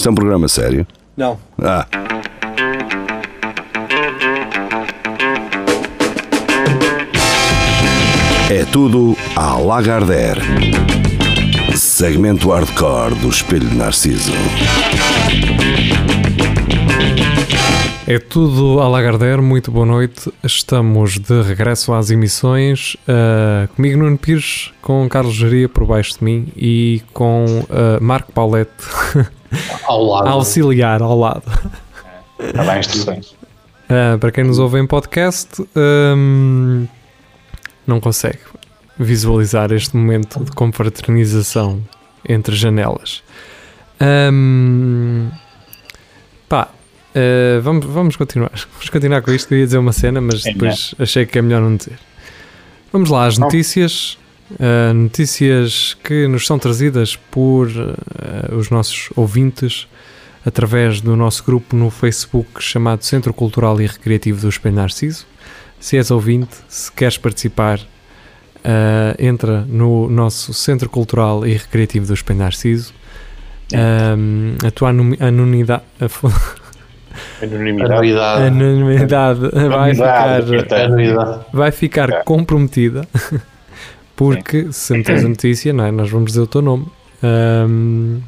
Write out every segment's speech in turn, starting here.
Isto é um programa sério? Não. Ah. É tudo à Lagardère. Segmento hardcore do Espelho de Narciso. É tudo a Lagardère, muito boa noite. Estamos de regresso às emissões. Uh, comigo Nuno Pires, com Carlos Geria por baixo de mim e com uh, Marco Paulette ao lado. auxiliar ao lado. Está bem, instruções. Uh, para quem nos ouve em podcast, um, não consegue visualizar este momento de confraternização entre janelas. Um, pá, uh, vamos, vamos continuar. Vamos continuar com isto. Eu ia dizer uma cena, mas depois achei que é melhor não dizer. Vamos lá, as notícias. Uh, notícias que nos são trazidas por uh, os nossos ouvintes através do nosso grupo no Facebook chamado Centro Cultural e Recreativo do Espelho Narciso. Se és ouvinte, se queres participar, uh, entra no nosso Centro Cultural e Recreativo do Espelho Narciso. Um, a tua anonimidade. Anonimidade. Anonimidade vai ficar, vai ficar comprometida porque se meteres a notícia, não é? nós vamos dizer o teu nome. Um,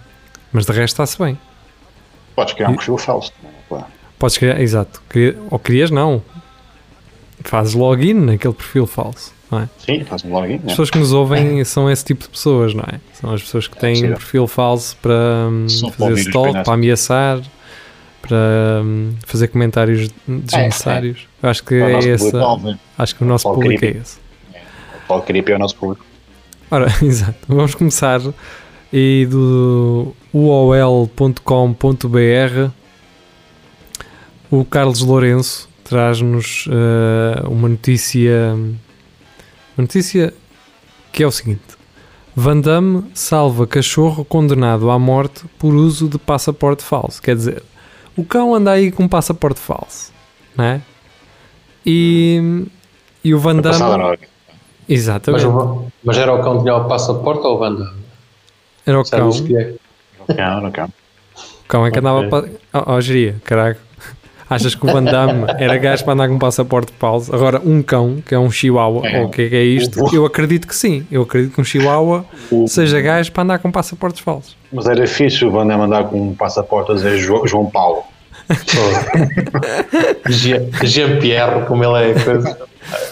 mas de resto está-se bem. Podes criar um perfil falso. Claro. Podes criar, exato. Ou crias, não. Fazes login naquele perfil falso. Não é? Sim, faz um login. As pessoas que nos ouvem são esse tipo de pessoas, não é? São as pessoas que têm um perfil falso para um, fazer stalk, para ameaçar, para um, fazer comentários desnecessários. É, é. Acho que é esse. Acho que o nosso público é esse. Pode querer para o nosso público. Ora, exato. Vamos começar e do uol.com.br o Carlos Lourenço traz-nos uh, uma notícia uma notícia que é o seguinte Van Damme salva cachorro condenado à morte por uso de passaporte falso quer dizer, o cão anda aí com passaporte falso não é? e, e o Van Damme exatamente mas, mas, era o cão que tinha o passaporte ou o Van Damme? Era o cão. É? O cão, era o cão. O cão é que andava para. Oh, oh, geria, caraca. Achas que o Van Damme era gajo para andar com um passaporte pausa? Agora, um cão, que é um chihuahua, é. ou o que é, que é isto? Eu acredito que sim. Eu acredito que um chihuahua o... seja gajo para andar com passaportes falsos. Mas era fixe o Van Damme andar com um passaporte a dizer João Paulo. Jean-Pierre, como ele é. Coisa.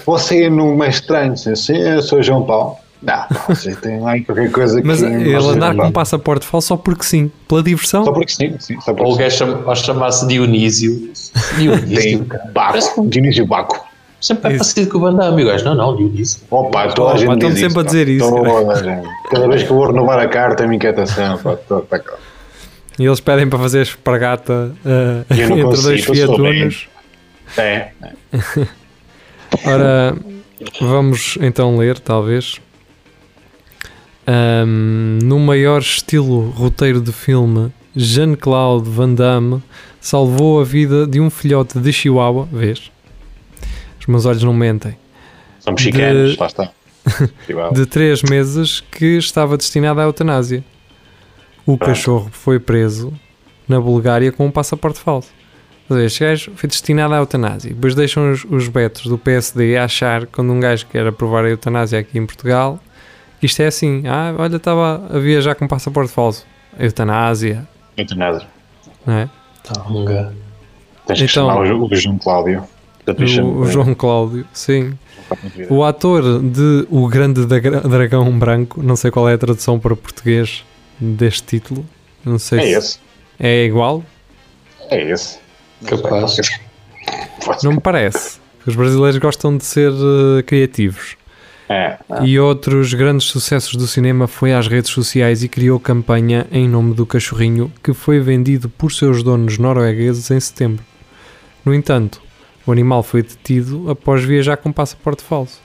Você não é estranho, sim, eu sou João Paulo. Não, você tem lá qualquer coisa Mas que. Mas ele andar com um passaporte falso só porque sim, pela diversão. Só porque sim, sim. Só porque Ou o gajo chama, chamasse Dionísio. Dionísio. Baco. Dionísio Baco. Sempre é parecido com o Bandam, amigo. Não, não, Dionísio. Opa, toda a gente Estão sempre a dizer isso. Cada vez que eu vou renovar a carta, a minha inquietação. Pá, tô, tá e eles pedem para fazer espargata uh, entre consigo, dois fiatunos. É. Ora, vamos então ler, talvez. Um, no maior estilo roteiro de filme, Jean-Claude Van Damme salvou a vida de um filhote de Chihuahua. Vês? Os meus olhos não mentem. São mexicanos, lá está. de 3 meses que estava destinado à eutanásia. O Pronto. cachorro foi preso na Bulgária com um passaporte falso. Este gajo foi destinado à eutanásia. Depois deixam os, os betos do PSD a achar quando um gajo quer aprovar a eutanásia aqui em Portugal isto é assim, ah, olha, estava a viajar com passaporte falso. Eutanásia. Eutanásia. Não é? Tonga. Tens que então, chamar o, o João Cláudio. O, o João Cláudio, sim. O ator de O Grande Dragão Branco, não sei qual é a tradução para português deste título. Não sei é se esse. É igual? É esse. Capaz. Não me parece. Os brasileiros gostam de ser uh, criativos. É, é. E outros grandes sucessos do cinema foi às redes sociais e criou campanha em nome do cachorrinho que foi vendido por seus donos noruegueses em setembro. No entanto, o animal foi detido após viajar com passaporte falso.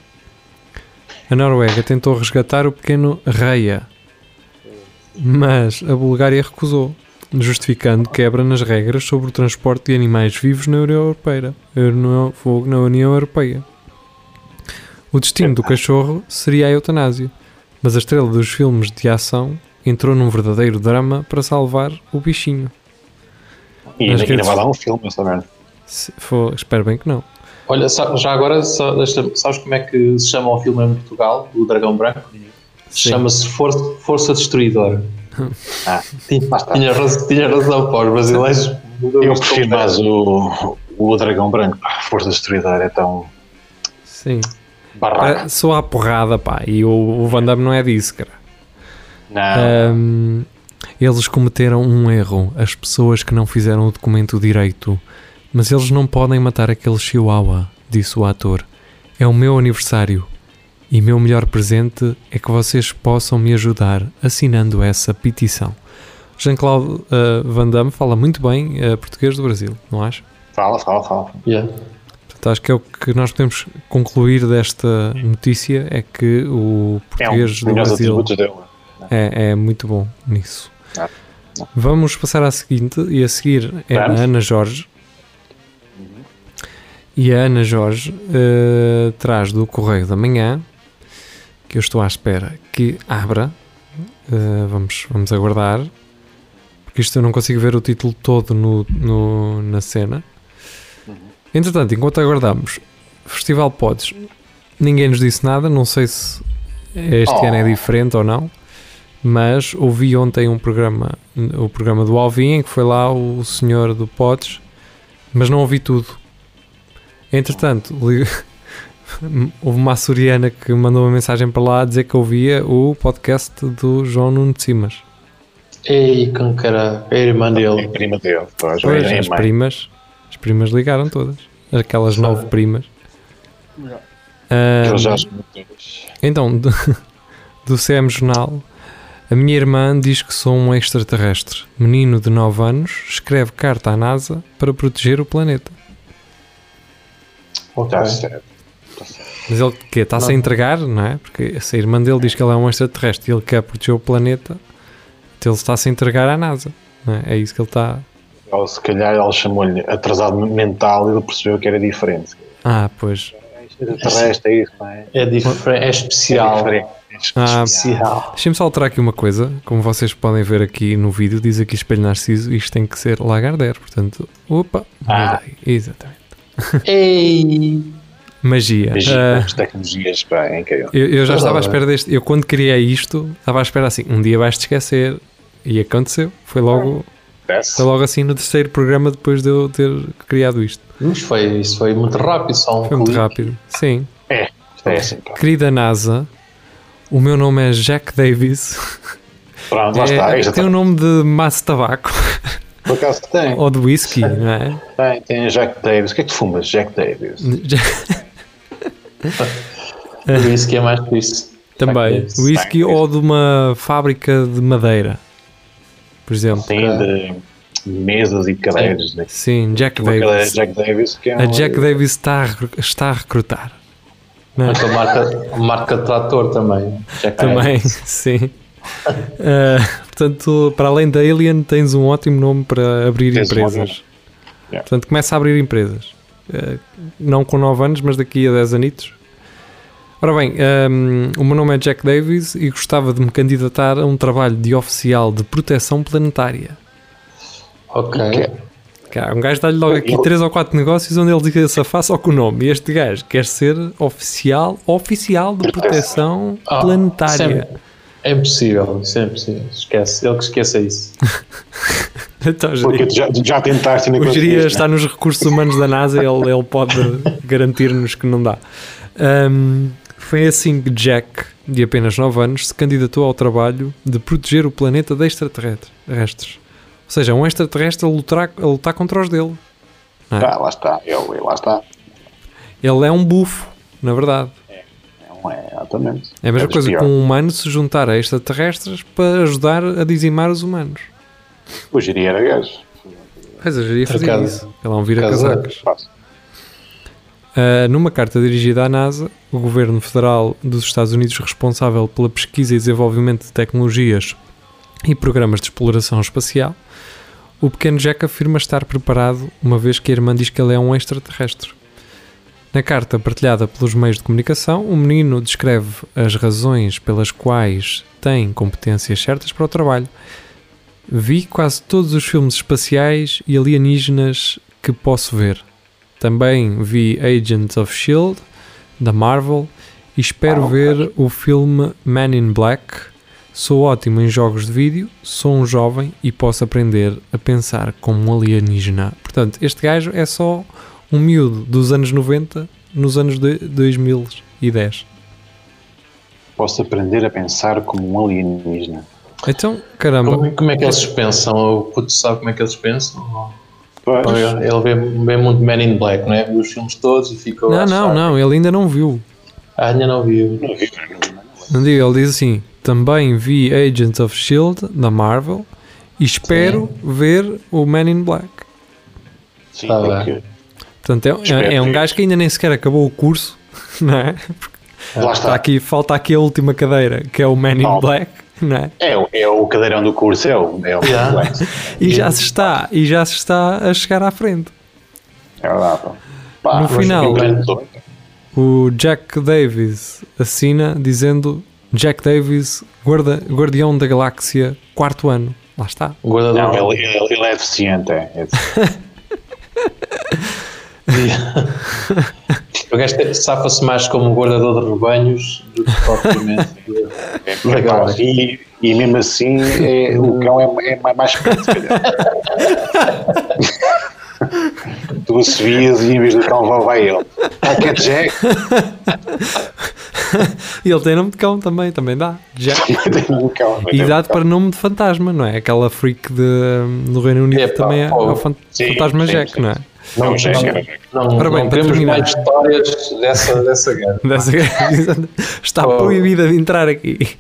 A Noruega tentou resgatar o pequeno Reia, mas a Bulgária recusou, justificando quebra nas regras sobre o transporte de animais vivos na União Europeia. Na União Europeia. O destino do cachorro seria a eutanásia, mas a estrela dos filmes de ação entrou num verdadeiro drama para salvar o bichinho. E ainda, ainda redes- vai dar um filme, essa merda. For- espero bem que não. Olha, já agora, sabes como é que se chama o filme em Portugal, do Dragão Branco? Chama-se Força, Força Destruidora. Ah, Tinha, razão, tinha razão para os brasileiros. Eu prefiro mais o, o Dragão Branco. pá, Força Destruidora é tão Sim. barraco. É, só a porrada, pá. E o, o Van Damme não é disso, cara. Não, Ahm, eles cometeram um erro, as pessoas que não fizeram o documento direito. Mas eles não podem matar aquele chihuahua, disse o ator. É o meu aniversário. E meu melhor presente é que vocês possam me ajudar assinando essa petição. Jean-Claude ah, Van Damme fala muito bem ah, português do Brasil, não acha? fala, fala, fala. Yeah. Portanto, acho que é o que nós podemos concluir desta notícia é que o É um português do Brasil dele. é, é muito bom nisso. Ah, Vamos passar à seguinte, e a seguir é Vamos. a Ana Jorge. E a Ana Jorge eh, traz do Correio da Manhã, que eu estou à espera que abra. Eh, vamos, vamos aguardar, porque isto eu não consigo ver o título todo no, no- na cena. Entretanto, enquanto aguardamos, Festival Pods, ninguém nos disse nada, não sei se este Oh. ano é diferente ou não, mas ouvi ontem um programa, o programa do Alvin, em que foi lá o senhor do Pods, mas não ouvi tudo. Entretanto, li- houve uma açoriana que mandou uma mensagem para lá a dizer que ouvia o podcast do João Nuno de Simas. Ei, com cara, é a irmã É dele. prima dele. Pois, Pois, é as mãe. primas, as primas ligaram todas. Aquelas nove primas. Ahm, já assumiu todas. Então, do, do CM Jornal, a minha irmã diz que sou um extraterrestre. Menino de 9 anos escreve carta à NASA para proteger o planeta. Ok. Tá certo. Mas ele que está-se a entregar, não é? Porque se a irmã dele diz que ele é um extraterrestre e ele quer proteger o planeta, então ele está-se a entregar à NASA. Não é? é isso que ele está. Ou se calhar ela chamou-lhe atrasado mental e ele percebeu que era diferente. Ah, pois. Extraterrestre, é isso, não é? É diferente, é especial. É diferente. Ah, Especial. Deixem-me só alterar aqui uma coisa. Como vocês podem ver aqui no vídeo, diz aqui Espelho Narciso, isto tem que ser Lagardère. Portanto, opa, Ah. Exatamente. Ei! Magia. Ah, as tecnologias, pá, é incrível. eu, eu já Sei estava à lá, espera deste. Eu, quando criei isto, estava à espera assim: um dia vais-te esquecer. E aconteceu. Foi logo, foi logo assim no terceiro programa depois de eu ter criado isto. Mas foi, isso foi muito rápido, só um Foi muito clique. rápido. Sim. É, isto é assim, pá. Querida NASA, o meu nome é Jack Davis. Pronto, lá É, está. Isto tem o está. nome de maço de tabaco Por acaso tem. ou de whisky, não é? Tem, tem Jack Davis. O que é que tu fumas? Jack Davis. Isso que é mais isso. Também. Whisky ou de uma fábrica de madeira, por exemplo. Tem de mesas e cadeiras. Né? Sim, Jack Uma Davis. Jack Davis é A Jack Davis está a, está a recrutar. Não? Então, marca, marca de trator também. Jack Também, Davis. sim. Ah, portanto, para além da Alien, tens um ótimo nome para abrir Tens empresas. Yeah. Portanto, começa a abrir empresas. Ah, não com 9 anos, mas daqui a 10 anitos. Ora bem, ahm, o meu nome é Jack Davis e gostava de me candidatar a um trabalho de oficial de proteção planetária. Ok. Cá, um gajo dá-lhe logo aqui Eu- 3 ou 4 negócios onde ele diga se afasta só com o nome. E este gajo quer ser oficial, oficial de proteção Ah, planetária. sempre. É impossível, isso é impossível. Esquece, ele que esqueça isso. Então, Porque já, já tentaste não o Jeria conseguiste, está nos recursos humanos da NASA, ele, ele pode garantir-nos que não dá. Ahm, foi assim que Jack, de apenas 9 anos, se candidatou ao trabalho de proteger o planeta de extraterrestres. Ou seja, um extraterrestre a lutar, a lutar contra os dele. né? Ah, lá está. Ele, lá está. Ele é um bufo, na verdade. Não é, exatamente. É a mesma dos coisa que um humano se juntar a extraterrestres para ajudar a dizimar os humanos. O Giri era gajo. Pois eu já ia fazer acaso- isso. Ele é um vira acaso é. casacas. Fácil. Uh, numa carta dirigida à NASA, o governo federal dos Estados Unidos, responsável pela pesquisa e desenvolvimento de tecnologias e programas de exploração espacial, o pequeno Jack afirma estar preparado, uma vez que a irmã diz que ele é um extraterrestre. Na carta partilhada pelos meios de comunicação, o menino descreve as razões pelas quais tem competências certas para o trabalho Vi quase todos os filmes espaciais e alienígenas que posso ver. Também vi Agents of Shield da Marvel e espero Ah, ok. ver o filme Man in Black. Sou ótimo em jogos de vídeo, sou um jovem e posso aprender a pensar como um alienígena. Portanto, este gajo é só um miúdo dos anos 90 nos anos de 2010. Posso aprender a pensar como um alienígena. Então, caramba, Como, como é que eles pensam? O puto sabe como é que eles pensam? Pois, Ele vê, vê muito Man in Black, não é? Viu os filmes todos e ficou. não, não, não, ele ainda não viu. Ah, ainda não viu. não digo, ele diz assim: também vi Agents of Shield da Marvel e espero ver o Man in Black. Sim, Tá bem. Portanto, é, Espero é um gajo que ainda nem sequer acabou o curso, não é? Lá Está está. aqui, falta aqui a última cadeira, que é o Man in. Black, não é? É, o- é o cadeirão do curso, é o, é o Yeah. Black. E já se está, e já se está a chegar à frente. É verdade. pá. No final. o Jack Davis assina dizendo Jack Davis, guarda, Guardião da Galáxia, quarto ano. Lá está. Não, ele, ele, ele é deficiente. É, é deficiente. O gajo safa-se mais como guardador de rebanhos do que propriamente. É, Legal. pá, e, e mesmo assim é, o cão é, é mais- perto, se calhar. tu assobias e em vez do cão vai, vai ele. Ah, que é Jack? E ele tem nome de cão também, também dá. Jack. Tem um cão. E idade para nome de fantasma, não é? Aquela freak de, do Reino Unido Epá, também é, pô. é o fan- Sim, fantasma sim, Jack, sim. não é? Não, o Jack era Jack. Não, Ora bem, não temos terminar. mais histórias dessa, dessa guerra. Dessa- Está Oh. proibida de entrar aqui.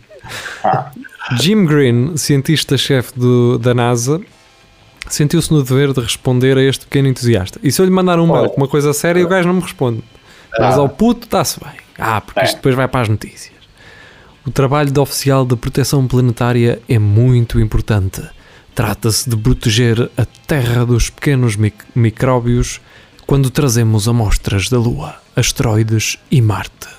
Ah, Jim Green, cientista-chefe do- da NASA, sentiu-se no dever de responder a este pequeno entusiasta. E se eu lhe mandar um mail com uma coisa séria, o gajo não me responde. Mas ao puto está-se bem. Ah, porque isto É. depois vai para as notícias. O trabalho de oficial de proteção planetária é muito importante. Trata-se de proteger a Terra dos pequenos mic- micróbios quando trazemos amostras da Lua, asteroides e Marte.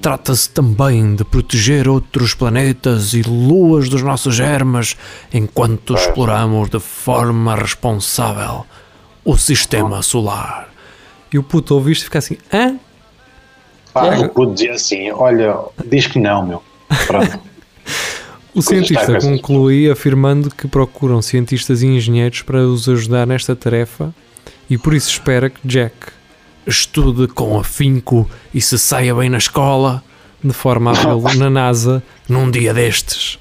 Trata-se também de proteger outros planetas e luas dos nossos germes enquanto exploramos de forma responsável o sistema solar. E o puto ouve isto e fica assim: hã? pá, o puto dizia assim: olha, diz que não, meu. Pronto. O cientista conclui afirmando que procuram cientistas e engenheiros para os ajudar nesta tarefa e por isso espera que Jack estude com afinco e se saia bem na escola, de forma a vê-lo na NASA num dia destes.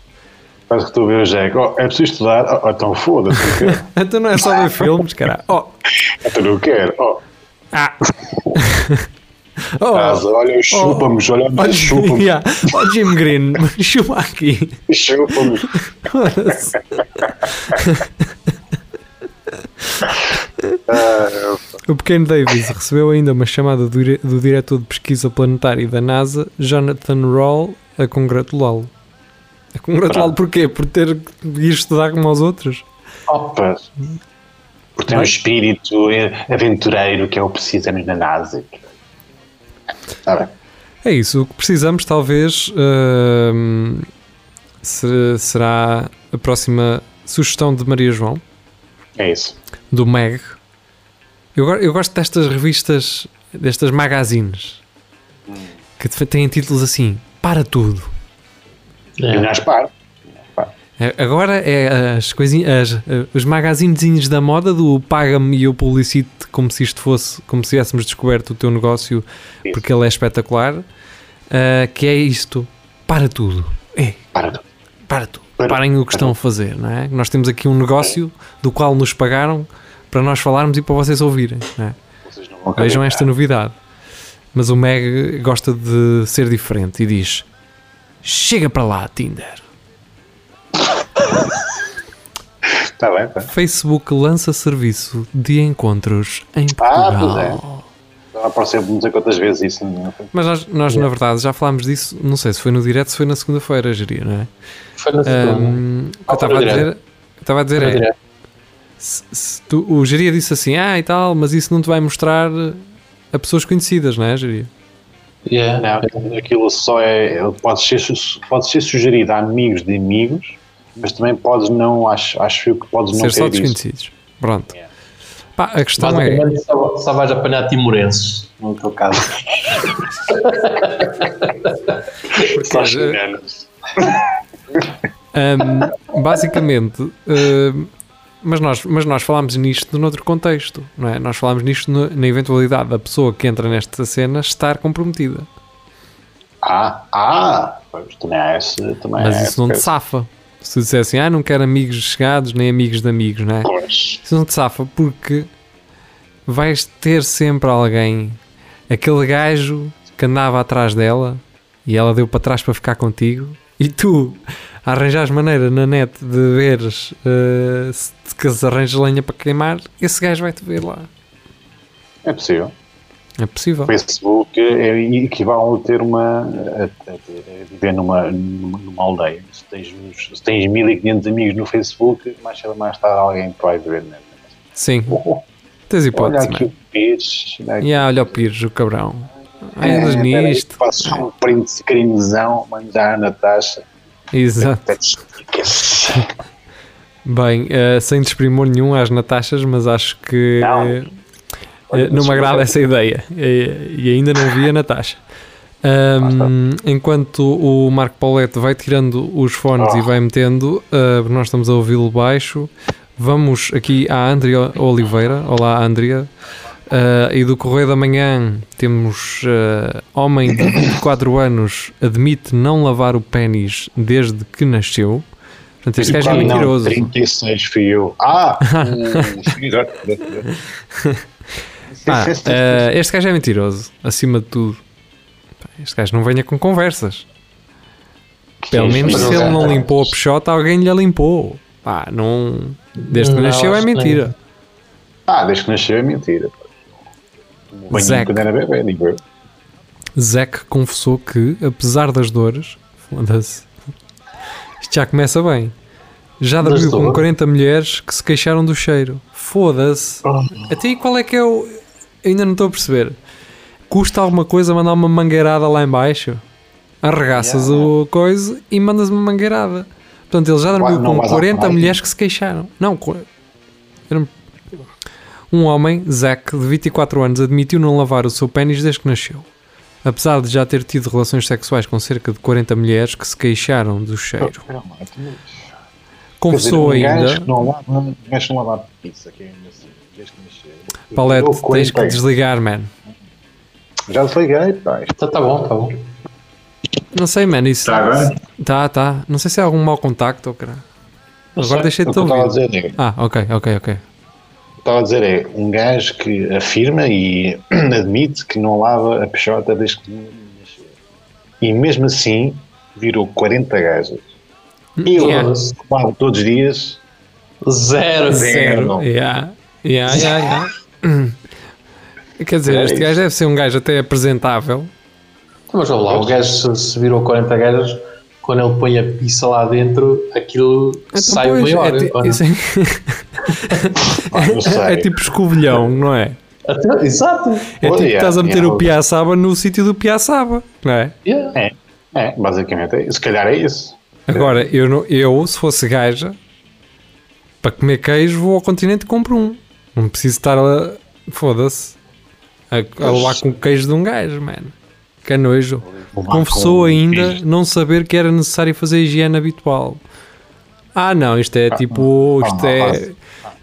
Parece que tu vê o Jack. Oh, é preciso estudar? Oh, oh, então foda-se. Então não é só ver filmes, cara. Oh, Então não quero. Oh, ah. Oh, casa, olha, chupa-me, olha, oh, chupa-me, yeah. oh, Jim Green, chupa aqui. chupa-me. O pequeno Davis recebeu ainda uma chamada do, dire- do diretor de pesquisa planetária da NASA, Jonathan Rawle, a congratulá-lo. A congratulá-lo porquê? Por ter ido estudar como aos outros? opa. Porque tem um espírito aventureiro que é o que precisamos na NASA. Está bem. É isso, o que precisamos talvez hum, se- será a próxima sugestão de Maria João, É isso. do Meg. Eu, eu gosto destas revistas, destas magazines, que te- têm títulos assim, para tudo. E É. o Gaspar. É, Agora é as coisinhas, as- eh, os magazinezinhos da moda do paga-me e eu publicito como se isto fosse, como se tivéssemos descoberto o teu negócio Isso. porque ele é espetacular, ah, que é isto, para tudo. É, Para tudo. para tudo. Para- Parem o que estão a fazer, não é? Nós temos aqui um negócio do qual nos pagaram para nós falarmos e para vocês ouvirem, não é? Vocês não Vejam esta novidade. Mas o Meg gosta de ser diferente e diz: Chega para lá, Tinder. Está bem, pá. Facebook lança serviço de encontros em Ah, Portugal. pois é. Apareceu não sei quantas vezes isso. Não foi? Mas nós, nós, na verdade, já falámos disso, não sei se foi no direto, se foi na segunda-feira, geria, não é? Foi na segunda. O que eu Ah, estava a dizer, estava a dizer é, direto. se- se tu- o geria disse assim, ah e tal, mas isso não te vai mostrar a pessoas conhecidas, não é, geria? Yeah. Não, aquilo só é. Pode ser, pode ser sugerido a amigos de amigos, mas também podes não, acho, acho eu que podes não Ser só ter isso. desconhecidos. Pronto. Pá, a questão é. Só, só vais apanhar timorenses, no teu caso. Só chinelos. Um, basicamente, um, mas, nós, mas nós falámos nisto noutro contexto, não é? Nós falámos nisto no- na eventualidade da pessoa que entra nesta cena estar comprometida. Ah, ah, pois, também há esse, também Mas há isso não te safa. Se tu dissessem, ah, não quero amigos chegados nem amigos de amigos, não é? Pois, Isso não te safa porque vais ter sempre alguém, aquele gajo que andava atrás dela e ela deu para trás para ficar contigo e tu arranjas maneira na net de veres eh, se que se arranjas lenha para queimar, esse gajo vai-te ver lá. é possível. É possível. O Facebook é equivale a ter uma. a, a viver numa, numa, aldeia. Se tens, se tens 1500 amigos no Facebook, mais cedo ou mais tarde alguém te vai ver. Né? Sim, Oh, tens olha hipótese, aqui o peixe. olha aqui- E ah, olha o Pires, o cabrão. Ai, É, aí, nisto. Faço um print de crimezão, mandar na taxa. Exato. Bem, eh, sem desprimor nenhum às Natachas, mas acho que Não. Não me agrada essa ideia. E ainda não vi a Natasha. Ahm, enquanto o Marco Paulette vai tirando os fones e vai metendo, eh, nós estamos a ouvi-lo baixo. Vamos aqui à Andrea Oliveira. Olá, Andrea. Eh, e do Correio da Manhã temos eh, homem de 24 anos admite não lavar o pênis desde que nasceu. Portanto, este gajo é Não, mentiroso. 36 fui eu. Ah! hum. Ah, eh, este gajo é mentiroso, acima de tudo. Este gajo não venha com conversas. Pelo menos se ele não limpou a peixota, alguém lhe limpou. Pá, não. Desde que Não, nasceu é mentira. Ah, desde que nasceu é mentira. O banhinho Zac. quando era bebê, digo eu. Zack confessou que, apesar das dores, foda-se, isto já começa bem. Já dormiu com dores? 40 mulheres que se queixaram do cheiro. Foda-se. Até aí qual é que é o. Ainda não estou a perceber. Custa alguma coisa mandar uma mangueirada lá em baixo? Arregaças Yeah. o coisa e mandas uma mangueirada. Portanto, ele já dormiu com vais ao 40 trabalho? mulheres que se queixaram. Não, um- homem, Zack, de 24 anos, admitiu não lavar o seu pênis desde que nasceu. Apesar de já ter tido relações sexuais com cerca de 40 mulheres que se queixaram do cheiro. Confessou ainda. gajo não gajo não lava pizza, que é assim, nasceu. Paulette, tens que 40. desligar, man. Já desliguei, pá. Tá, tá bom, tá bom. Não sei, man. Isso. Tá agora? Tá, tá. Não sei se é algum mau contacto ou caralho. Agora deixei de O te que eu estava a ouvir. dizer é, Ah, ok, ok, ok. o que estava a dizer é um gajo que afirma e admite que não lava a peixota desde que nasceu. E mesmo assim virou 40 gajas. Eu Yeah. lavo todos os dias. Zero. Zero. não. Yeah. Yeah, yeah, yeah. Quer dizer, É este isso. gajo deve ser um gajo até apresentável. Mas vamos lá, o gajo se, se virou 40 gajas, quando ele põe a pizza lá dentro, aquilo Então, sai pois, maior. é, ti- ou não? isso é- Ah, é tipo escovilhão, não é? Até- Exato. É Oh, tipo yeah, estás a meter yeah. o piaçaba no sítio do piaçaba, não é? Yeah. É, é, basicamente é isso. Se calhar é isso. Agora, eu, não- eu, se fosse gaja, para comer queijo, vou ao continente e compro um. Não preciso estar a. Foda-se. A, a levar com o queijo de um gajo, mano. Que nojo. Confessou ainda não saber que era necessário fazer a higiene habitual. Ah, não, isto é tipo. Isto ah, é.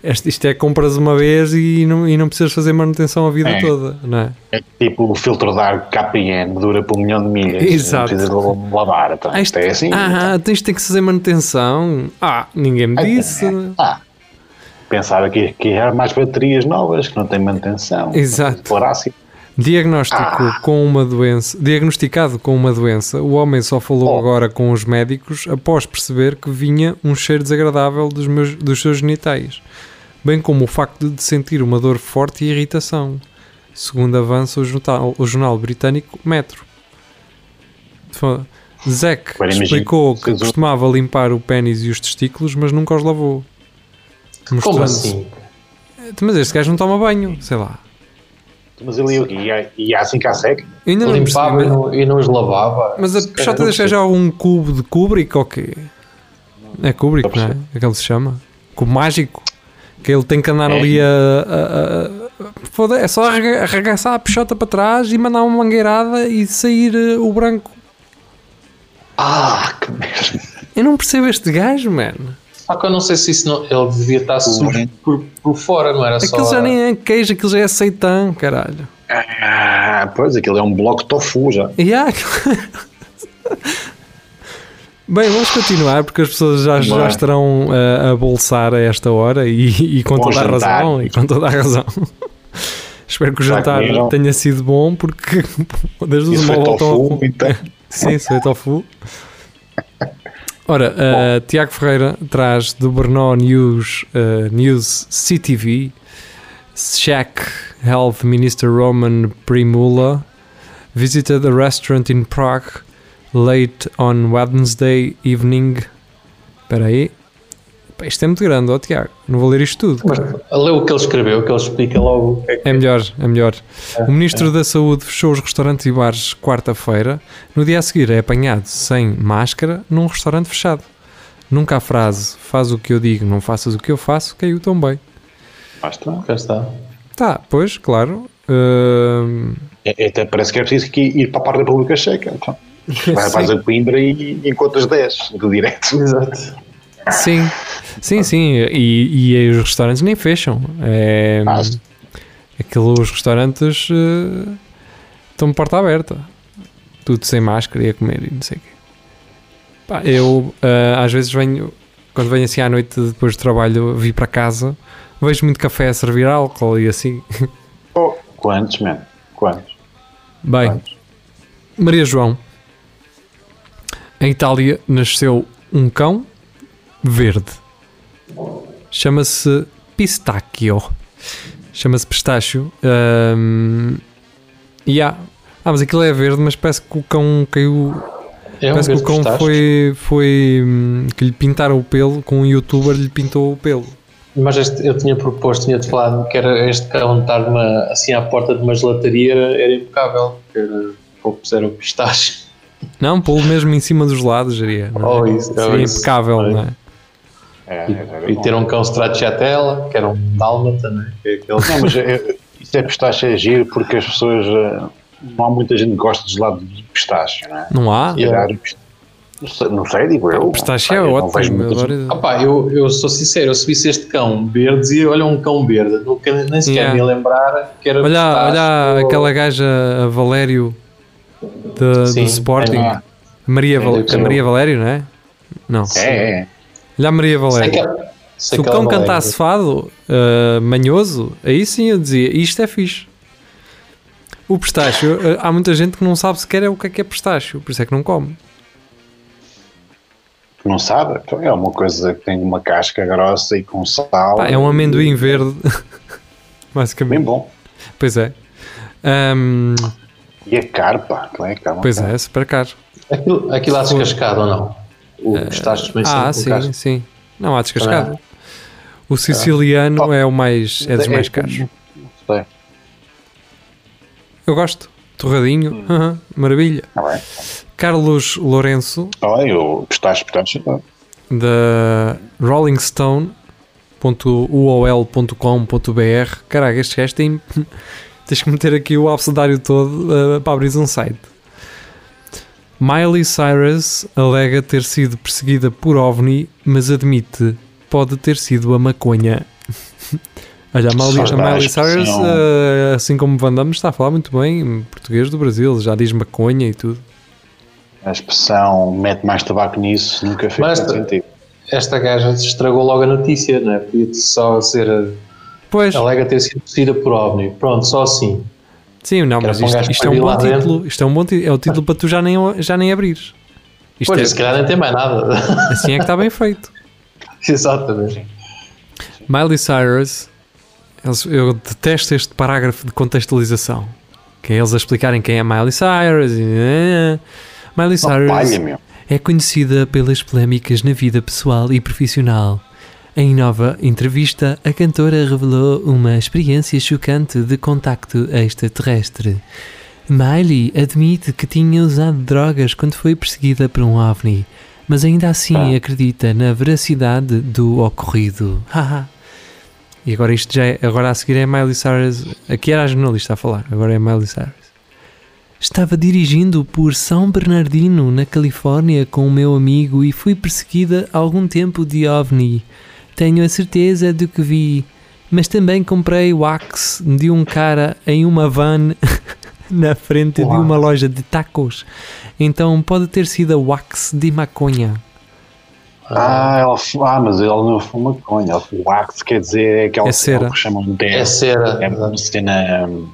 Isto, isto é compras uma vez e não, e não precisas fazer manutenção a vida É. toda, não é? É tipo o filtro de ar KPN, dura por um milhão de milhas. Exato. Não de lavar. Então, Ah, isto é assim. ah, tens de ter que fazer manutenção. Ah, ninguém me Ah, disse. Ah, pensava que, que era mais baterias novas, que não têm manutenção. Exato. Diagnóstico Ah. com uma doença, diagnosticado com uma doença, o homem só falou Oh. agora com os médicos após perceber que vinha um cheiro desagradável dos, meus, dos seus genitais, bem como o facto de sentir uma dor forte e irritação, segundo avança o jornal, o jornal britânico Metro. Zack explicou que costumava limpar o pênis e os testículos, mas nunca os lavou. Como assim? Mas este gajo não toma banho, sei lá. Mas ele ia, ia assim cá seca. Ainda não Limpava e percebi. não, e não os lavava. Mas a não deixa já algum cubo de Kubrick ou quê? É Kubrick, a não é? É que ele se chama. Cubo mágico. Que ele tem que andar É. ali a. a- a- foda- é só arrega- arregaçar a peixota para trás e mandar uma mangueirada e sair eh, o branco. Ah, que merda. Eu não percebo este gajo, mano. Só que eu não sei se isso não, ele devia estar sujo por, por fora, não era só. Aquilo já nem é queijo, aquilo já é seitã, caralho. Ah, pois, aquilo é um bloco de tofu já. Há- Bem, vamos continuar porque as pessoas já, já estarão uh, a bolsar a esta hora e, e com Bom toda a razão. E com toda a razão. Espero que o jantar tenha sido bom porque desde os foi voltam tofu, então. Sim, sou tofu. Ora, uh, Tiago Ferreira traz do Brno News, uh, News CTV, Czech Health Minister Roman Primula visited a restaurant in Prague late on Wednesday evening. Espera aí. Pá, Isto é muito grande, ó Tiago. Não vou ler isto tudo. Mas lê o que ele escreveu, que ele explica logo o que é É melhor, é melhor. O Ministro da Saúde fechou os restaurantes e bares quarta-feira. No dia a seguir é apanhado sem máscara num restaurante fechado. Nunca a frase faz o que eu digo, não faças o que eu faço, caiu tão bem. Basta. cá está. Tá, pois, claro. É- Até parece que é preciso que ir para a parte da República Checa. Então. Vai, vais a Coimbra e, e encontras 10 de direto. Exato. Sim, sim, sim. E, e aí os restaurantes nem fecham. É, Ah, aqueles restaurantes eh, estão de porta aberta. Tudo sem máscara e a comer e não sei o quê. Pá, eu eh, às vezes venho, quando venho assim à noite depois do trabalho, vi para casa, vejo muito café a servir álcool e assim. Oh, quantos, man? Quantos? Bem, Quantos? Maria João. Em Itália nasceu um cão verde. Chama-se Pistachio. Chama-se Pistácio. E há. Ah, mas aquilo é verde, mas parece que o cão caiu. É um parece que o cão foi. foi hum, que lhe pintaram o pelo, com um youtuber lhe pintou o pelo. Mas este, eu tinha proposto, tinha-te falado que era este cão estar numa, assim à porta de uma gelataria era, era impecável. Era, puseram pistache. Não, pô-lo mesmo em cima dos lados, diria. Não é? Oh, isso, oh, Seria isso. impecável, não é? É, E bom. ter um cão stracciatella, que era um dálmata, né? que é aquele Não, mas é, isso é pistache é giro porque as pessoas. eh, Não há muita gente que gosta de gelado de pistache, não é? Não há? Não sei, não sei, digo eu. Pistache é ótimo. eu muita adoro- Opá, eu, eu sou sincero, eu se visse este cão verde, dizia, olha um cão verde, nunca, nem sequer Yeah. me lembrar que era Olha, pistache olha ou- aquela gaja, a Valério de- Sim, do Sporting. Maria, É, Val- deve ser. a Maria Valério, não é? Não. é, é. Olha a Maria Sei Valério. que, sei Se o cão é. cantasse fado, uh, manhoso, aí sim eu dizia, isto é fixe. O pistácio, uh, há muita gente que não sabe sequer é o que é que é pistácio, por isso é que não come. Não sabe? Então é uma coisa que tem uma casca grossa e com sal. Pá, é um amendoim verde, Bem basicamente. bom. Pois é. Ahm, E a carpa, não é? Pois calma. é, super caro. Aquilo, aquilo há descascado ou não? O pistache também Ah, sempre sim, sim. Não há descascado. Também O siciliano Oh. é o mais, é dos mais caros. Sei. Eu gosto. Torradinho, aham, maravilha. Bem. Carlos Lourenço, Olha, o pistache. não. da rollingstone.uol.com.br. Caraca, este gajo tem. Tens que meter aqui o abecedário todo uh, para abrir um site. Miley Cyrus alega ter sido perseguida por OVNI, mas admite pode ter sido a maconha. Olha, a Miley, a Miley. Cyrus, uh, assim como Van Damme, está a falar muito bem em português do Brasil, já diz maconha e tudo. A expressão mete mais tabaco nisso nunca fez Mas- sentido. Esta gaja estragou logo a notícia, não é? Podia só ser. Pois, Alega ter sido perseguida por OVNI. Pronto, só assim. Sim, não, mas para um isto, isto é um bom dentro. título. Isto é um bom título. É o título para tu já nem, já nem abrires. Isto Pois, é, se calhar nem tem mais nada. assim é que está bem feito. Exatamente. Miley Cyrus, eu detesto este parágrafo de contextualização. Que é eles a explicarem quem é Miley Cyrus. E, eh, Miley Cyrus meu. é conhecida pelas polémicas na vida pessoal e profissional. Em nova entrevista, a cantora revelou uma experiência chocante de contacto extraterrestre. Miley admite que tinha usado drogas quando foi perseguida por um OVNI. mas ainda assim Ah. acredita na veracidade do ocorrido. Haha. e agora isto já é, agora a seguir é Miley Cyrus. Aqui era a jornalista a falar, agora é Miley Cyrus. Estava dirigindo por São Bernardino, na Califórnia, com o meu amigo e fui perseguida há algum tempo de OVNI. Tenho a certeza do que vi, mas também comprei wax de um cara em uma van na frente de Uau. uma loja de tacos. Então pode ter sido a wax de maconha. Ah, ah, mas ele não fuma maconha. O wax quer dizer é aquela É cera. que chamam de É cera. É uma cena. hum,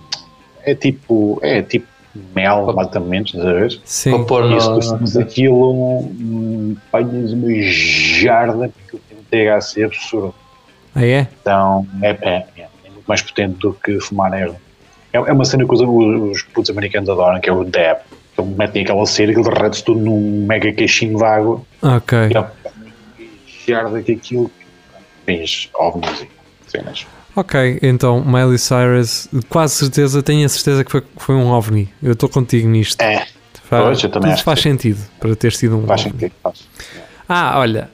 É tipo. É tipo mel, basicamente, estás a ver? Para Sim. pôr se no, costumas aquilo, hum, apanhas uma jarda, porque um THC absurdo. Ah, é? Então é, é, é, é muito mais potente do que fumar erva. É, é uma cena que os, os putos americanos adoram, que é o dab. Então metem aquela cera e aquilo derrete tudo num mega queixinho de água Ok. e ó, jarda que aquilo ovnis e cenas. Ok, então Miley Cyrus, quase certeza, tenho a certeza que foi, foi um OVNI. Eu estou contigo nisto. É, Faz, pois, eu também tudo acho faz sentido para ter sido um faz OVNI. sentido. Faz. Ah, olha.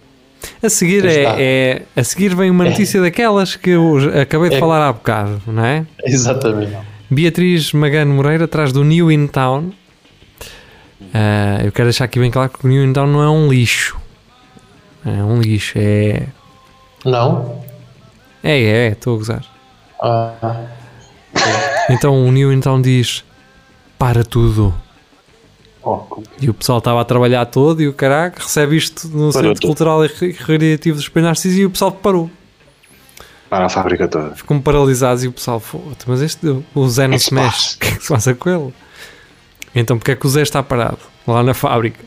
A seguir, é, é- a seguir vem uma notícia daquelas que eu acabei de É. falar há bocado, não é? Exatamente. Beatriz Magano Moreira atrás do New In Town. Ah, eu quero deixar aqui bem claro que o New In Town não é um lixo. É um lixo, é. Não? É, é, estou a gozar. Ah, Então o New In Town diz: para tudo. Oh, E o pessoal estava a trabalhar todo e o caraca recebe isto no Parou Centro tudo. Cultural e Re- Recreativo dos Espelho Narciso e o pessoal parou. Para a fábrica toda. Ficam paralisados e o pessoal, "Foda, mas este, o Zé não se mexe, o que é que se passa com ele? Então porque é que o Zé está parado lá na fábrica?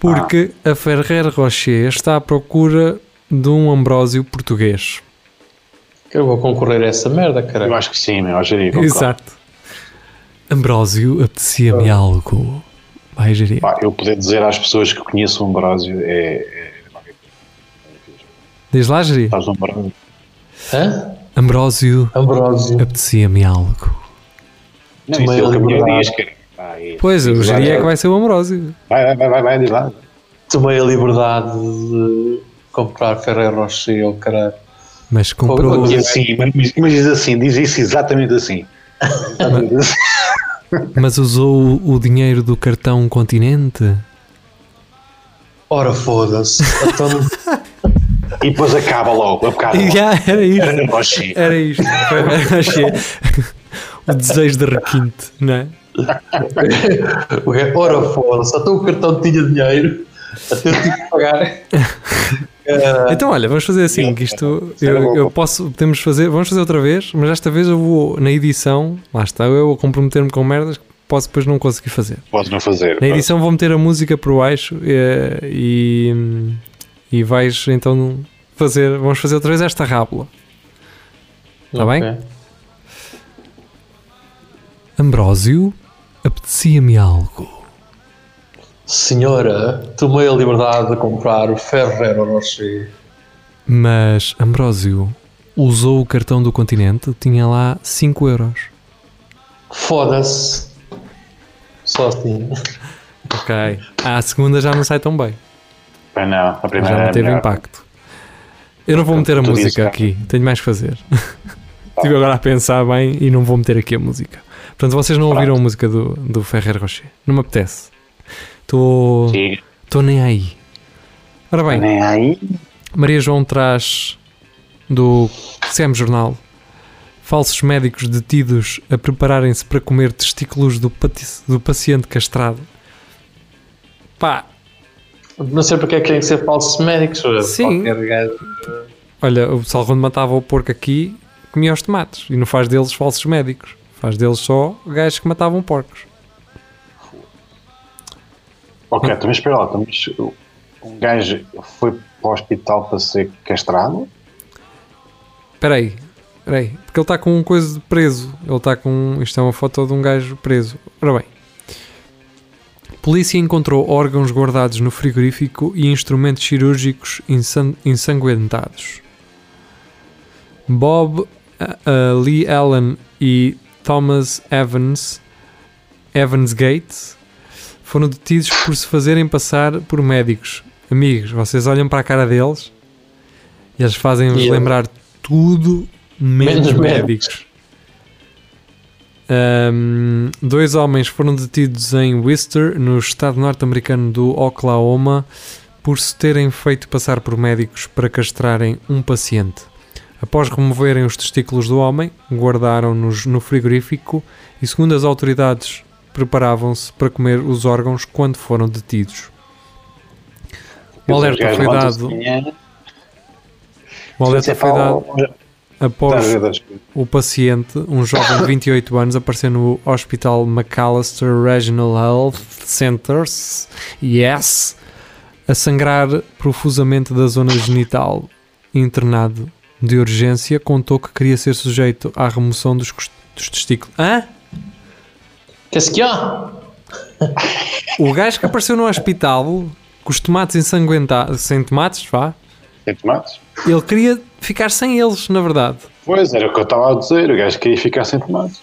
Porque a Ferrer Rocher está à procura de um Ambrósio português. eu vou concorrer a essa merda, Eu caralho. acho que sim, meu, eu. Exato. Ambrósio, apetecia-me algo. Vai gerir. Eu poder dizer às pessoas que conheço o Ambrósio é. é Diz lá, Geri. Estás no Ambrósio? Hã? Ambrósio, Ambrósio. apetecia-me algo. Não, isso é o que a minha liberdade. diz, cara. Pá, e- Pois, o Geri é que vai ser o Ambrósio. Vai, vai, vai, vai, vai, diz lá. Tomei a liberdade de comprar Ferreiro Rocher, oh, caralho. Mas comprou. E assim, mas, mas diz assim, diz isso exatamente assim. Mas usou o, dinheiro do cartão Continente? Ora, foda-se. Então, E depois acaba logo, acaba logo. Já, era isto. Era Rocher. Era isto. O desejo de requinte, não é? ora, foda-se. Até o cartão tinha dinheiro. Até eu tive que pagar. Caralho. Então, olha, vamos fazer assim: que isto Isso era eu, eu posso, podemos fazer, vamos fazer outra vez, mas esta vez eu vou na edição, lá está, eu vou comprometer-me com merdas que posso depois não conseguir fazer. Podes não fazer. Na edição vou meter a música por baixo eh, e, e vais então fazer, vamos fazer outra vez esta rábula. Tá bem? Ok. Ambrósio, apetecia-me algo. Senhora, tomei a liberdade de comprar o Ferreiro Rocher. Mas Ambrósio usou o cartão do continente, tinha lá 5 euros. Foda-se. Só assim. Ok. Ah, a segunda já não sai tão bem. Pá, não, a primeira Já não era teve melhor. impacto. Eu não vou meter a tu dizes, música cara. aqui, tenho mais que fazer. Estive agora a pensar bem e não vou meter aqui a música. Portanto, vocês não ouviram a música do, do Ferrer Rocher. Não me apetece. Estou estou nem aí. Ora bem, Nem aí. Maria João traz do CM Jornal falsos médicos detidos a prepararem-se para comer testículos do, pati- do paciente castrado. Pá, Não sei porque é que tem que ser falsos médicos. Sim. Gajo. olha, o pessoal quando matava o porco aqui comia os tomates e não faz deles falsos médicos. Faz deles só gajos que matavam porcos. Ok, então, espera lá, então, mas um gajo foi para o hospital para ser castrado? Espera aí, espera aí, porque ele está com um coisa de preso. Ele está com. Isto é uma foto de um gajo preso. Ora bem. Polícia encontrou órgãos guardados no frigorífico e instrumentos cirúrgicos ensan- ensanguentados. Bob ah, Lee Allen e Thomas Evans Evans Gates foram detidos por se fazerem passar por médicos. Amigos, vocês olham para a cara deles e eles fazem-vos lembrar tudo menos, Menos médicos. Ahm, dois homens foram detidos em Worcester, no estado norte-americano do Oklahoma, por se terem feito passar por médicos para castrarem um paciente. Após removerem os testículos do homem, guardaram-nos no frigorífico e, segundo as autoridades, preparavam-se para comer os órgãos quando foram detidos. O alerta foi dado, manhã, o alerta foi dado após o paciente, um jovem de 28 anos, apareceu no Hospital McAllister Regional Health Centers, yes, a sangrar profusamente da zona genital. Internado de urgência, contou que queria ser sujeito à remoção dos, dos testículos. Hã? Que que há? O gajo que apareceu no hospital com os tomates ensanguentados, sem tomates, vá, Tem tomates? ele queria ficar sem eles, na verdade. Pois, era o que eu estava a dizer. O gajo queria ficar sem tomates.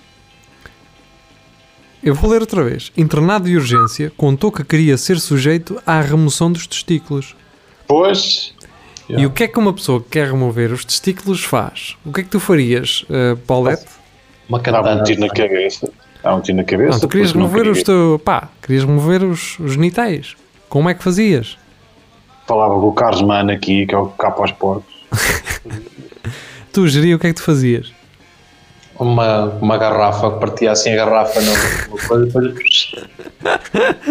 Eu vou ler outra vez. Internado de urgência, contou que queria ser sujeito à remoção dos testículos. Pois, E o que é que uma pessoa que quer remover os testículos faz? O que é que tu farias, uh, Paulette? Uma dava katana. um tiro na cabeça. Dava um tiro na cabeça. Não, tu querias não remover os queria. teus. pá, querias remover os, os genitais. Como é que fazias? Falava com o Carlos Mano aqui, que é o que capa aos porcos. Tu, geria, o que é que tu fazias? Uma, uma garrafa, partia assim a garrafa numa coisa, depois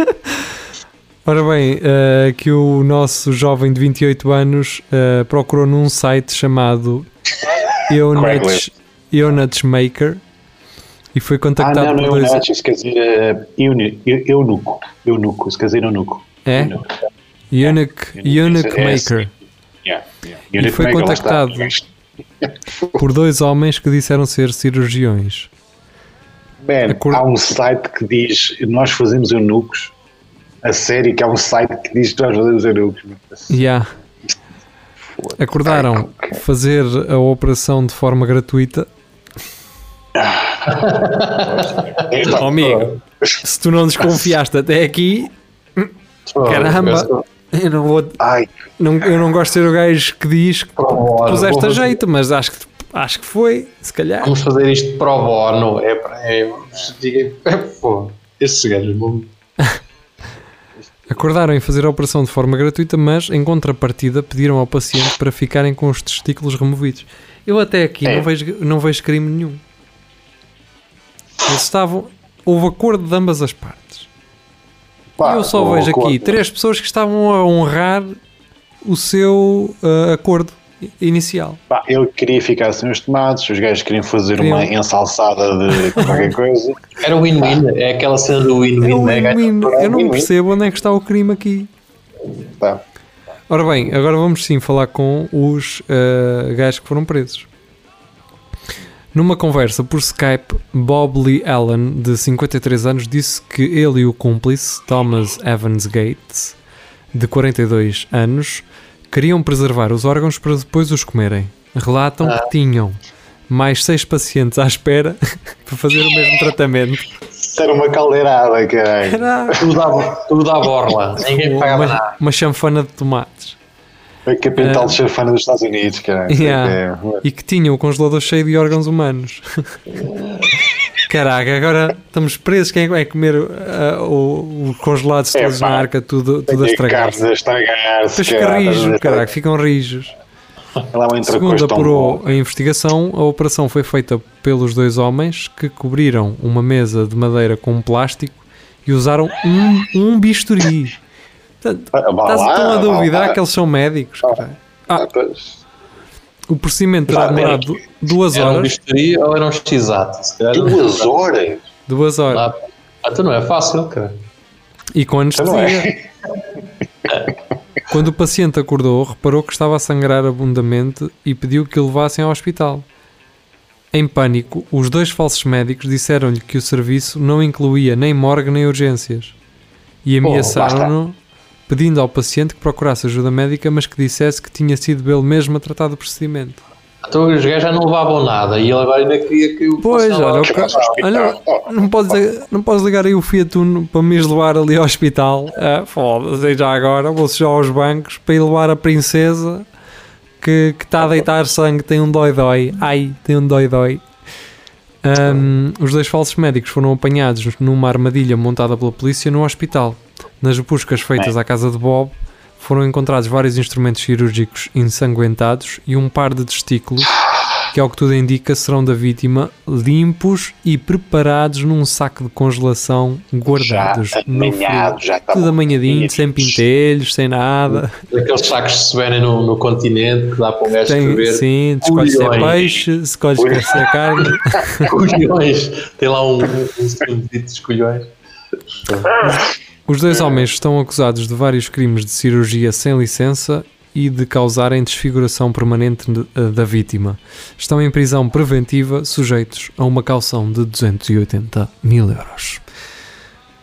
Ora bem, uh, que o nosso jovem de 28 anos uh, procurou num site chamado. Eunuch Maker e foi Ah, contactado não, não é por dois. nacho, isso quer dizer uh, eunuco. Eunuco, isso quer dizer eunuco. É? Eunuco. É, é Maker. Yeah, yeah. E Eunuco foi maker, contactado. por dois homens que disseram ser cirurgiões. Man, A cor- há um site que diz nós fazemos eunucos. A sério que há um site que diz que nós fazemos eunucos. Yeah. Acordaram Ai, fazer a operação de forma gratuita. Epá, Oh, amigo, se tu não desconfiaste até aqui, caramba, eu não, vou, não, eu não gosto de ser o gajo que diz que puseste a jeito, mas acho que, acho que foi, se calhar. Vamos fazer isto pro bono. É, para- é, diga- é, pô, esses gajos vão. Acordaram em fazer a operação de forma gratuita, mas em contrapartida pediram ao paciente para ficarem com os testículos removidos. Eu até aqui É. não, vejo, não vejo crime nenhum. Eles estavam. Houve acordo de ambas as partes. pá, eu só vejo aqui três pessoas que estavam a honrar o seu ah, acordo inicial. Pá, ele queria ficar sem os tomates, os gajos queriam fazer Queriam- uma ensalçada de qualquer coisa. Era win-win. É aquela cena do É win-win. um né, gajo? win-win. Eu não percebo onde é que está o crime aqui. Pá, Ora bem, agora vamos sim falar com os ah, gajos que foram presos. Numa conversa por Skype, Bob Lee Allen, de 53 anos, disse que ele e o cúmplice, Thomas Evans Gates, de 42 anos, queriam preservar os órgãos para depois os comerem. Relatam que tinham mais seis pacientes à espera para fazer o mesmo tratamento. Isso era uma caldeirada, caralho. Tudo à, tudo à borla. Ninguém pagava nada. uma, uma chanfana de tomates. A capital É. de chafana dos Estados Unidos, caralho. Yeah. É, E que tinham o congelador cheio de órgãos humanos. Caraca, agora estamos presos. Quem é que vai comer ah, o, o congelados É, todos pá. na arca, tudo, tudo a estragar-se? carne a estragar-se. Depois fica rijo, caraca, ficam rijos. Um Segundo tão apurou a investigação, a operação foi feita pelos dois homens que cobriram uma mesa de madeira com plástico e usaram um, um bisturi. Ah, Estás a duvidar que eles são médicos. caralho. Ah, pois. O procedimento terá demorado duas Era um horas. bisturi ou era um x-ato? Um Duas X-ato. horas? Duas horas. Ah, ah, então não é fácil, cara. E com Então não anestesia. é? Quando o paciente acordou, reparou que estava a sangrar abundamente e pediu que o levassem ao hospital. Em pânico, os dois falsos médicos disseram-lhe que o serviço não incluía nem morgue nem urgências e ameaçaram-no, pedindo ao paciente que procurasse ajuda médica, mas que dissesse que tinha sido ele mesmo a tratar do procedimento. Então os gajos já não levavam nada e ele agora ainda queria que o Pois, olha, o ca- olha, não podes, não podes ligar aí o Fiat Uno para me levar ali ao hospital. Ah, Foda-se, já agora vou sujar aos bancos para ir levar a princesa que que está a deitar sangue, tem um dói-dói. Ai, tem um dói-dói. Ahm, os dois falsos médicos foram apanhados numa armadilha montada pela polícia no hospital. Nas buscas feitas à casa de Bob, foram encontrados vários instrumentos cirúrgicos ensanguentados e um par de testículos, que ao que tudo indica serão da vítima, limpos e preparados num saco de congelação, guardados já no amanhado, frio. já Tudo amanhadinho, sem pintelhos, sem nada. Aqueles sacos que se vendem no, no continente que dá para um gajo Tem, escrever. sim, escolhes se é peixe, escolhes se ser carne. Colhões. Tem lá um, um, um de colhões. Os dois homens estão acusados de vários crimes de cirurgia sem licença e de causarem desfiguração permanente eh, da vítima. Estão em prisão preventiva, sujeitos a uma caução de 280 mil euros.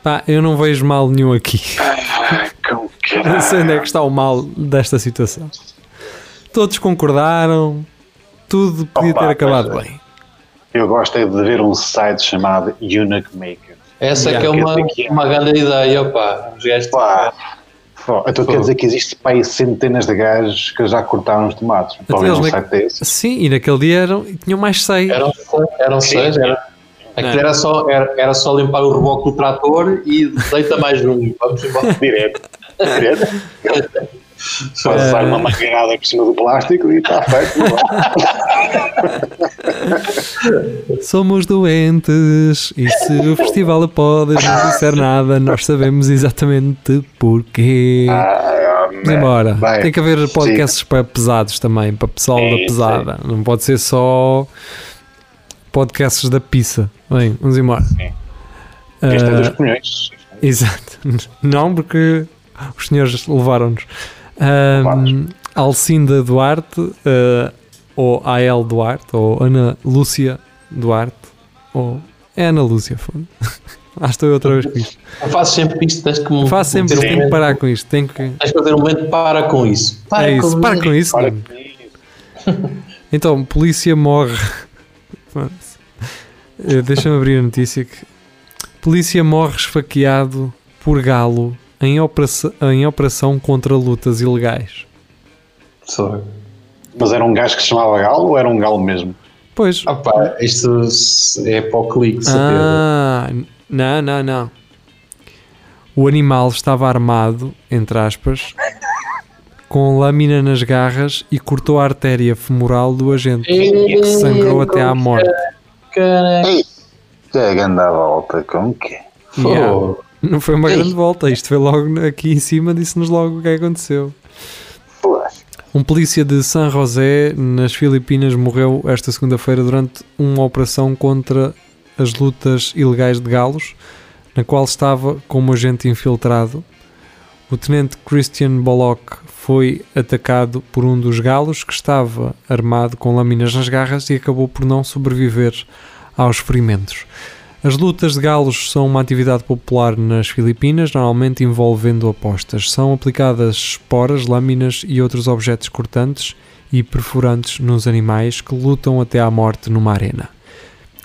Pá, eu não vejo mal nenhum aqui. Não sei onde é que está o mal desta situação. Todos concordaram, tudo podia Opa, ter acabado mas, bem. Eu gosto é de ver um site chamado Eunuch Maker. Essa é que é Yeah, uma, quer que é. uma grande ideia. Os gajos Pá, fó, então quer Fogo. dizer que existe para aí centenas de gajos que já cortaram os tomates. Eles um na- site desse. Sim, e naquele dia eram, tinham mais seis. eram, eram seis, era, aquilo era, só, era, era só limpar o reboque do trator e deita mais um. Vamos embora. Direto. Direto. Passar uma mangueirada por cima do plástico e está feito. Somos doentes e se o festival pode não disser nada, nós sabemos exatamente porquê. Ah, Vamos embora. Bem, Tem que haver podcasts para pesados também, para pessoal da Sim, pesada. Não pode ser só podcasts da pizza. Bem, vamos embora. Este é Ah, dos punhões. Exato. Não, porque os senhores levaram-nos. Levaram-nos. Alcinda Duarte, ah, ou AL Duarte, ou Ana Lúcia Duarte, ou é Ana Lúcia, foda. Ah, estou eu outra vez com isto. Eu faço sempre isto, tens que me- Faço sempre, ter um tenho que parar com isto. Tenho que. Tens que fazer um momento para com isso. Para É isso, com para com isso. Para mano. Então, polícia morre. Eh, Deixa-me abrir a notícia que. Polícia morre esfaqueado por galo em operação, em operação contra lutas ilegais. Só- Mas era um gajo que se chamava Galo ou era um galo mesmo? Pois. Opa, isto é para o clique, certeza. Ah, não, não, não. O animal estava armado, entre aspas, com lâmina nas garras e cortou a artéria femoral do agente, que sangrou até à morte. Caralho. É grande a volta, como que é? Yeah. Não foi uma grande volta, isto foi logo aqui em cima, disse-nos logo o que é que aconteceu. Um polícia de San José, nas Filipinas, morreu esta segunda-feira durante uma operação contra as lutas ilegais de galos, na qual estava como agente infiltrado. O tenente Christian Bollock foi atacado por um dos galos que estava armado com lâminas nas garras e acabou por não sobreviver aos ferimentos. As lutas de galos são uma atividade popular nas Filipinas, normalmente envolvendo apostas. São aplicadas esporas, lâminas e outros objetos cortantes e perfurantes nos animais que lutam até à morte numa arena.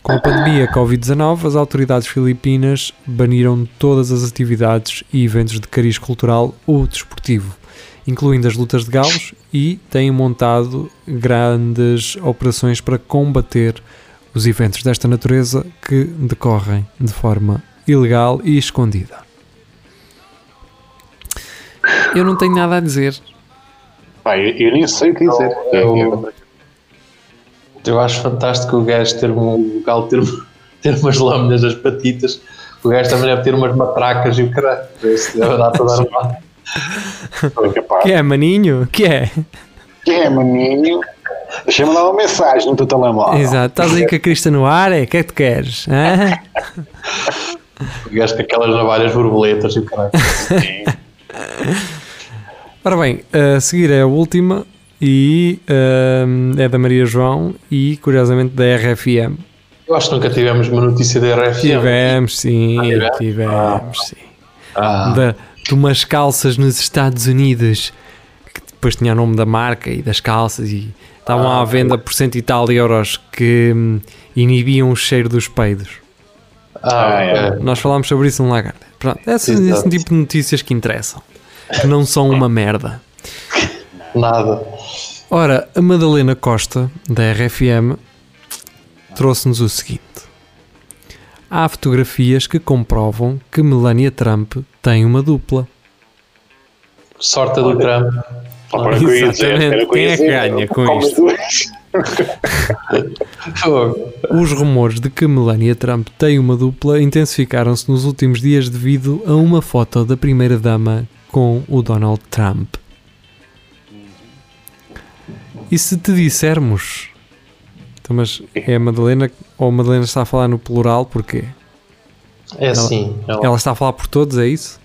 Com a pandemia Covid-19, as autoridades filipinas baniram todas as atividades e eventos de cariz cultural ou desportivo, incluindo as lutas de galos, e têm montado grandes operações para combater os eventos desta natureza que decorrem de forma ilegal e escondida. Eu não tenho nada a dizer. Pá, eu, eu nem sei o que dizer. Eu- Eu- eu acho fantástico o gajo ter um o galo ter, ter umas lâminas nas patitas. O gajo também deve ter umas matracas e o caralho. Deve dar. Que é, maninho? Que é? Que é, maninho? Deixa-me dar uma mensagem no teu telemóvel. Exato, estás aí com a crista no ar, é? O que é que tu queres? Hã? Com aquelas navalhas borboletas e o caralho. Ora bem, a seguir é a última e hum, é da Maria João e curiosamente da RFM. Eu acho que nunca tivemos uma notícia da RFM. Tivemos, sim, tivemos? tivemos, sim. Ah, Da, de umas calças nos Estados Unidos que depois tinha o nome da marca e das calças e estavam à venda por cento e tal euros que hum, inibiam o cheiro dos peidos. Ah, Ah, é. Nós falámos sobre isso no Lagarde. Pronto, esse, esse tipo de notícias que interessam, que não são uma merda. Nada. Ora, a Madalena Costa, da RFM, trouxe-nos o seguinte: há fotografias que comprovam que Melania Trump tem uma dupla. Sorte do Trump. Que eu ia dizer, era eu Quem é que ganha com isto? Os rumores de que Melania Trump tem uma dupla intensificaram-se nos últimos dias devido a uma foto da primeira-dama com o Donald Trump. E se te dissermos. Então, mas é a Madalena ou a Madalena está a falar no plural porquê? É assim. Ela, Ela está a falar por todos, é isso?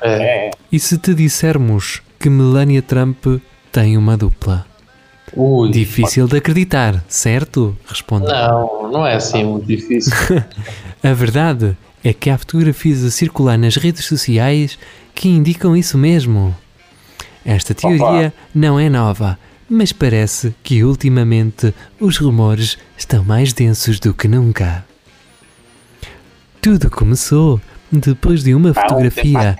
é. É, E se te dissermos que Melania Trump tem uma dupla? Ui. Difícil de acreditar, certo? Responde. Não, não é assim muito difícil. A verdade é que há fotografias a circular nas redes sociais que indicam isso mesmo. Esta teoria não é nova, mas parece que ultimamente os rumores estão mais densos do que nunca. Tudo começou depois de uma um tempo fotografia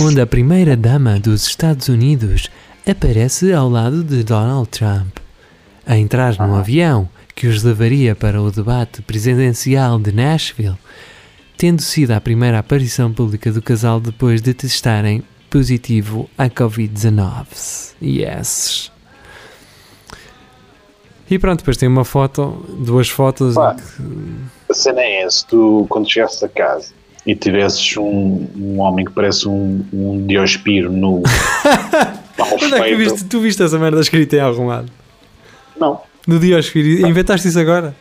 onde a primeira-dama dos Estados Unidos aparece ao lado de Donald Trump, a entrar num avião que os levaria para o debate presidencial de Nashville, tendo sido a primeira aparição pública do casal depois de testarem positivo à Covid-19. Yes. E pronto, depois tem uma foto, duas fotos. Pá. que- A cena é essa, tu quando chegasses a casa e tivesses um, um homem que parece um, um Diospiro no Onde é que tu viste, tu viste essa merda escrita em algum lado? Não, No Diospiro, inventaste isso agora?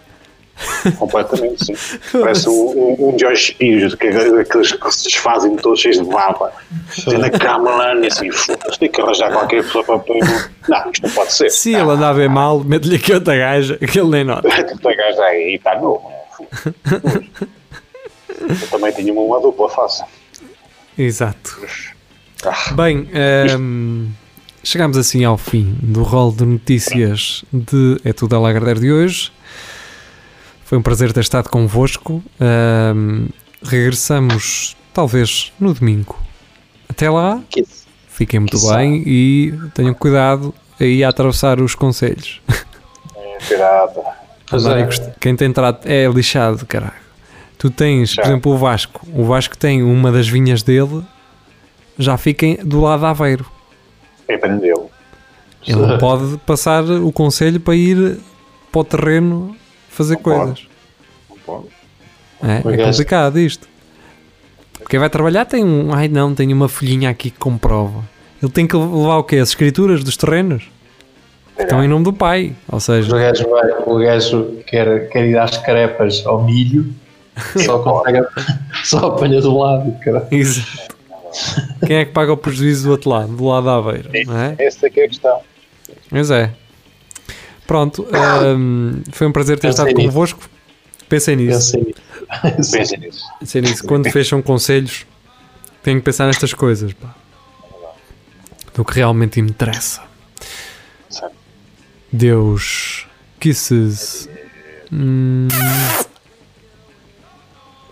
completamente sim. Parece um, um, um Diospiro, é aqueles que se desfazem todos cheios de baba. Na cama lá e assim, foda-se, tem que arranjar qualquer pessoa para pôr. Não, isto não pode ser. Se ele andar bem mal, mete-lhe aqui outra gaja que ele nem nota. Tu gajo aí e está novo. Eu também tinha uma dupla face. Exato. Ah, Bem, ehm, chegamos assim ao fim do rol de notícias de É Tudo a Lagardère de hoje. Foi um prazer ter estado convosco. Ehm, regressamos talvez no domingo. Até lá, fiquem muito bem e tenham cuidado aí a atravessar os conselhos. Andarem é. Quem tem trato é lixado, caralho. Tu tens, por Já. exemplo, o Vasco. O Vasco tem uma das vinhas dele, já fiquem do lado de Aveiro. Aprendeu. Ele não pode passar o conselho para ir para o terreno fazer Não pode. coisas. Não pode. É, O é complicado isto. Quem vai trabalhar tem um. Ai não, tem uma folhinha aqui que comprova. Ele tem que levar o quê? As escrituras dos terrenos? Que estão em nome do pai. Ou O seja, gajo, vai, o gajo quer, quer ir às carepas ao milho, só consegue, só apanha do lado, cara. exato. Quem é que paga o prejuízo do outro lado? Do lado da Aveiro, não é? Essa é que é a questão. Mas é. Pronto, hum, foi um prazer ter Pensei estado nisso. convosco. Pensem nisso. Pensei nisso. Pensem nisso. Pensem nisso. Quando fecham conselhos, têm que pensar nestas coisas. Pá. Do que realmente me interessa. Deus. Kisses. Hum,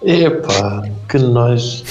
Epá, que nojo.